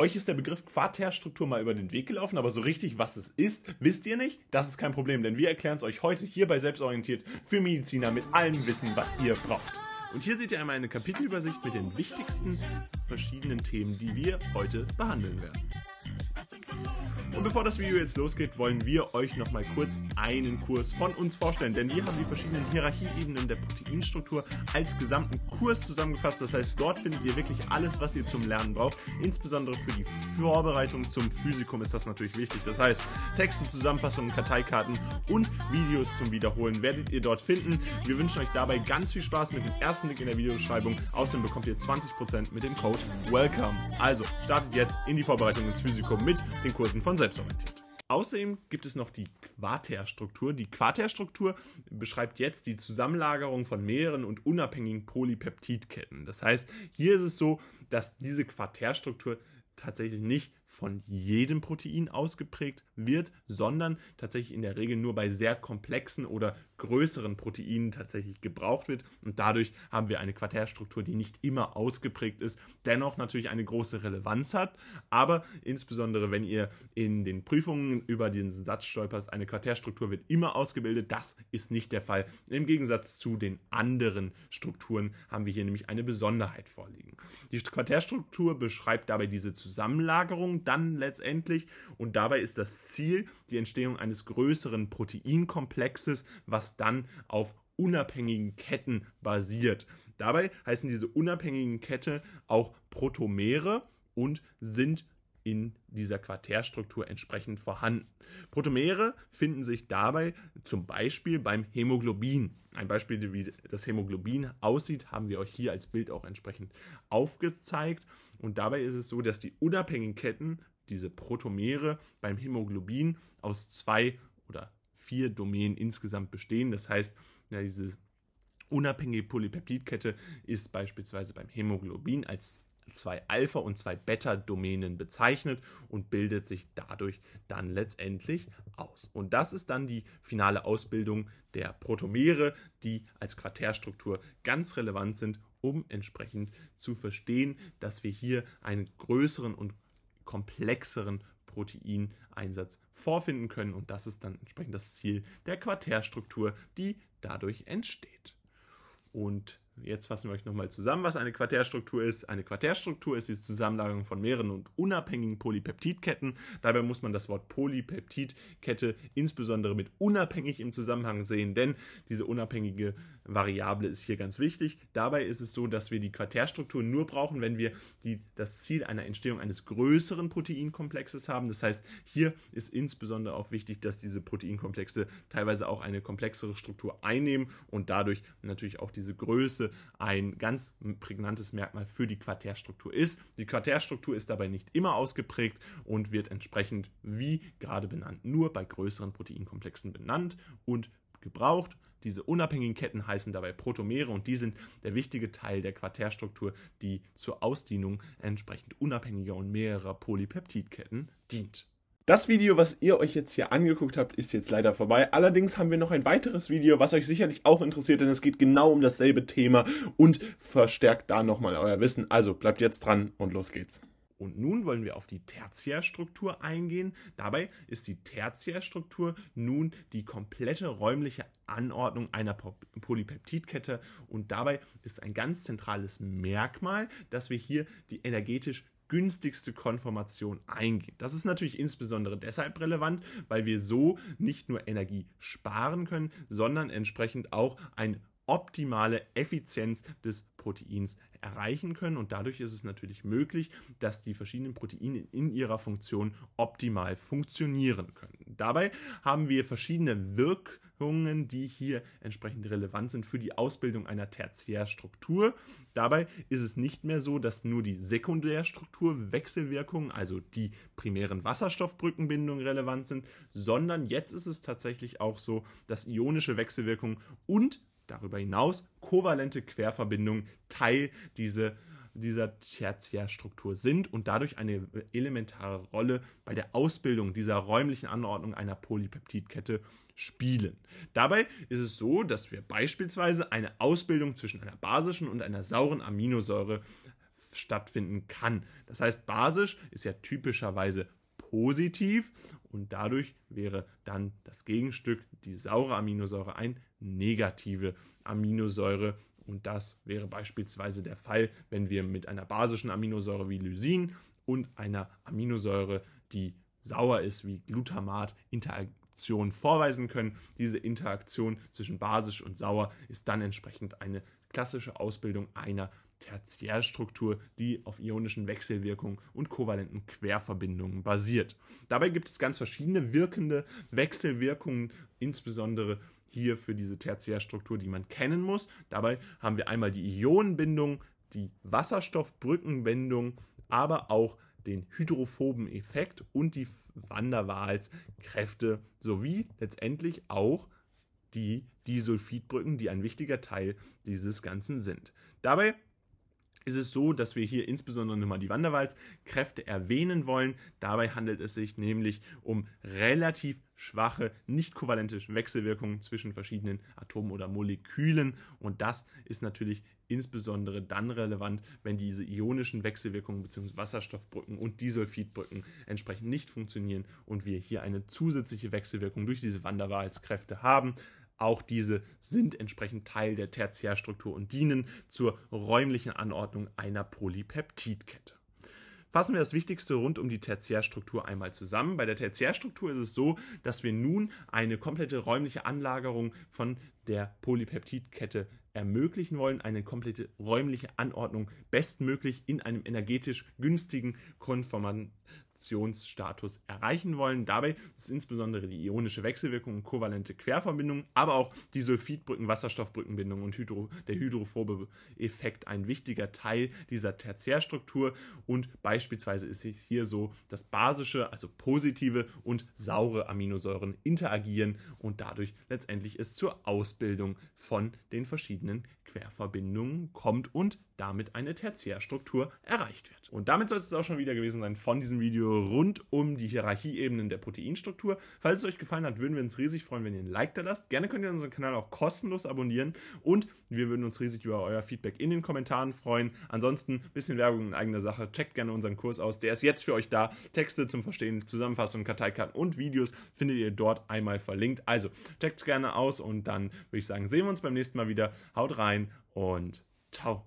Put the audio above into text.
Euch ist der Begriff Quaterstruktur mal über den Weg gelaufen, aber so richtig, was es ist, wisst ihr nicht? Das ist kein Problem, denn wir erklären es euch heute hier bei Selbstorientiert für Mediziner mit allem Wissen, was ihr braucht. Und hier seht ihr einmal eine Kapitelübersicht mit den wichtigsten verschiedenen Themen, die wir heute behandeln werden. Und bevor das Video jetzt losgeht, wollen wir euch nochmal kurz einen Kurs von uns vorstellen, denn wir haben die verschiedenen Hierarchieebenen der Proteinstruktur als gesamten Kurs zusammengefasst. Das heißt, dort findet ihr wirklich alles, was ihr zum Lernen braucht. Insbesondere für die Vorbereitung zum Physikum ist das natürlich wichtig. Das heißt, Texte, Zusammenfassungen, Karteikarten und Videos zum Wiederholen werdet ihr dort finden. Wir wünschen euch dabei ganz viel Spaß mit dem ersten Link in der Videobeschreibung. Außerdem bekommt ihr 20% mit dem Code WELCOME. Also startet jetzt in die Vorbereitung ins Physikum mit den Kursen von selbstorientiert. Außerdem gibt es noch die Quaterstruktur. Die Quaterstruktur beschreibt jetzt die Zusammenlagerung von mehreren und unabhängigen Polypeptidketten. Das heißt, hier ist es so, dass diese Quaterstruktur tatsächlich nicht von jedem Protein ausgeprägt wird, sondern tatsächlich in der Regel nur bei sehr komplexen oder größeren Proteinen tatsächlich gebraucht wird. Und dadurch haben wir eine Quaterstruktur, die nicht immer ausgeprägt ist, dennoch natürlich eine große Relevanz hat. Aber insbesondere, wenn ihr in den Prüfungen über diesen Satz stolpert, eine Quaterstruktur wird immer ausgebildet. Das ist nicht der Fall. Im Gegensatz zu den anderen Strukturen haben wir hier nämlich eine Besonderheit vorliegen. Die Quaterstruktur beschreibt dabei diese Zusammenlagerung dann letztendlich. Und dabei ist das Ziel die Entstehung eines größeren Proteinkomplexes, was dann auf unabhängigen Ketten basiert. Dabei heißen diese unabhängigen Kette auch Protomere und sind in dieser Quaterstruktur entsprechend vorhanden. Protomere finden sich dabei zum Beispiel beim Hämoglobin. Ein Beispiel, wie das Hämoglobin aussieht, haben wir euch hier als Bild auch entsprechend aufgezeigt. Und dabei ist es so, dass die unabhängigen Ketten, diese Protomere beim Hämoglobin aus zwei oder vier Domänen insgesamt bestehen. Das heißt, ja, diese unabhängige Polypeptidkette ist beispielsweise beim Hämoglobin als zwei Alpha- und zwei Beta-Domänen bezeichnet und bildet sich dadurch dann letztendlich aus. Und das ist dann die finale Ausbildung der Protomere, die als Quaterstruktur ganz relevant sind, um entsprechend zu verstehen, dass wir hier einen größeren und komplexeren Proteineinsatz vorfinden können. Und das ist dann entsprechend das Ziel der Quaterstruktur, die dadurch entsteht. Und Jetzt fassen wir euch nochmal zusammen, was eine Quaterstruktur ist. Eine Quaterstruktur ist die Zusammenlagerung von mehreren und unabhängigen Polypeptidketten. Dabei muss man das Wort Polypeptidkette insbesondere mit unabhängig im Zusammenhang sehen, denn diese unabhängige Variable ist hier ganz wichtig. Dabei ist es so, dass wir die Quaterstruktur nur brauchen, wenn wir die, das Ziel einer Entstehung eines größeren Proteinkomplexes haben. Das heißt, hier ist insbesondere auch wichtig, dass diese Proteinkomplexe teilweise auch eine komplexere Struktur einnehmen und dadurch natürlich auch diese Größe ein ganz prägnantes Merkmal für die Quaterstruktur ist. Die Quaterstruktur ist dabei nicht immer ausgeprägt und wird entsprechend, wie gerade benannt, nur bei größeren Proteinkomplexen benannt und gebraucht. Diese unabhängigen Ketten heißen dabei Protomere und die sind der wichtige Teil der Quaterstruktur, die zur Ausdehnung entsprechend unabhängiger und mehrerer Polypeptidketten dient. Das Video, was ihr euch jetzt hier angeguckt habt, ist jetzt leider vorbei. Allerdings haben wir noch ein weiteres Video, was euch sicherlich auch interessiert, denn es geht genau um dasselbe Thema und verstärkt da nochmal euer Wissen. Also bleibt jetzt dran und los geht's. Und nun wollen wir auf die Tertiärstruktur eingehen. Dabei ist die Tertiärstruktur nun die komplette räumliche Anordnung einer Polypeptidkette und dabei ist ein ganz zentrales Merkmal, dass wir hier die energetisch günstigste Konformation eingehen. Das ist natürlich insbesondere deshalb relevant, weil wir so nicht nur Energie sparen können, sondern entsprechend auch eine optimale Effizienz des Proteins erreichen können und dadurch ist es natürlich möglich, dass die verschiedenen Proteine in ihrer Funktion optimal funktionieren können. Dabei haben wir verschiedene Wirkungen, die hier entsprechend relevant sind für die Ausbildung einer Tertiärstruktur. Dabei ist es nicht mehr so, dass nur die Sekundärstruktur Wechselwirkungen, also die primären Wasserstoffbrückenbindungen relevant sind, sondern jetzt ist es tatsächlich auch so, dass ionische Wechselwirkungen und darüber hinaus kovalente Querverbindungen Teil diese, dieser Tertiärstruktur sind und dadurch eine elementare Rolle bei der Ausbildung dieser räumlichen Anordnung einer Polypeptidkette spielen. Dabei ist es so, dass wir beispielsweise eine Ausbildung zwischen einer basischen und einer sauren Aminosäure stattfinden kann. Das heißt, basisch ist ja typischerweise positiv und dadurch wäre dann das Gegenstück, die saure Aminosäure, ein negative Aminosäure. Und das wäre beispielsweise der Fall, wenn wir mit einer basischen Aminosäure wie Lysin und einer Aminosäure, die sauer ist wie Glutamat, Interaktion vorweisen können. Diese Interaktion zwischen basisch und sauer ist dann entsprechend eine klassische Ausbildung einer Tertiärstruktur, die auf ionischen Wechselwirkungen und kovalenten Querverbindungen basiert. Dabei gibt es ganz verschiedene wirkende Wechselwirkungen, insbesondere hier für diese Tertiärstruktur, die man kennen muss. Dabei haben wir einmal die Ionenbindung, die Wasserstoffbrückenbindung, aber auch den hydrophoben Effekt und die Van der Waals-Kräfte sowie letztendlich auch die Disulfidbrücken, die ein wichtiger Teil dieses Ganzen sind. Dabei ist es so, dass wir hier insbesondere nochmal die Van der Waals-Kräfte erwähnen wollen. Dabei handelt es sich nämlich um relativ schwache, nicht kovalente Wechselwirkungen zwischen verschiedenen Atomen oder Molekülen. Und das ist natürlich insbesondere dann relevant, wenn diese ionischen Wechselwirkungen bzw. Wasserstoffbrücken und Disulfidbrücken entsprechend nicht funktionieren und wir hier eine zusätzliche Wechselwirkung durch diese Van der Waals-Kräfte haben. Auch diese sind entsprechend Teil der Tertiärstruktur und dienen zur räumlichen Anordnung einer Polypeptidkette. Fassen wir das Wichtigste rund um die Tertiärstruktur einmal zusammen. Bei der Tertiärstruktur ist es so, dass wir nun eine komplette räumliche Anlagerung von der Polypeptidkette ermöglichen wollen, eine komplette räumliche Anordnung bestmöglich in einem energetisch günstigen Konformanten Reaktionsstatus erreichen wollen. Dabei ist insbesondere die ionische Wechselwirkung und kovalente Querverbindung, aber auch die Sulfidbrücken, Wasserstoffbrückenbindung und Hydro, der hydrophobe Effekt ein wichtiger Teil dieser Tertiärstruktur und beispielsweise ist es hier so, dass basische, also positive und saure Aminosäuren interagieren und dadurch letztendlich es zur Ausbildung von den verschiedenen Querverbindungen kommt und damit eine Tertiärstruktur erreicht wird. Und damit soll es auch schon wieder gewesen sein von diesem Video rund um die Hierarchieebenen der Proteinstruktur. Falls es euch gefallen hat, würden wir uns riesig freuen, wenn ihr ein Like da lasst. Gerne könnt ihr unseren Kanal auch kostenlos abonnieren und wir würden uns riesig über euer Feedback in den Kommentaren freuen. Ansonsten ein bisschen Werbung in eigener Sache. Checkt gerne unseren Kurs aus. Der ist jetzt für euch da. Texte zum Verstehen, Zusammenfassungen, Karteikarten und Videos findet ihr dort einmal verlinkt. Also checkt gerne aus und dann würde ich sagen, sehen wir uns beim nächsten Mal wieder. Haut rein und ciao.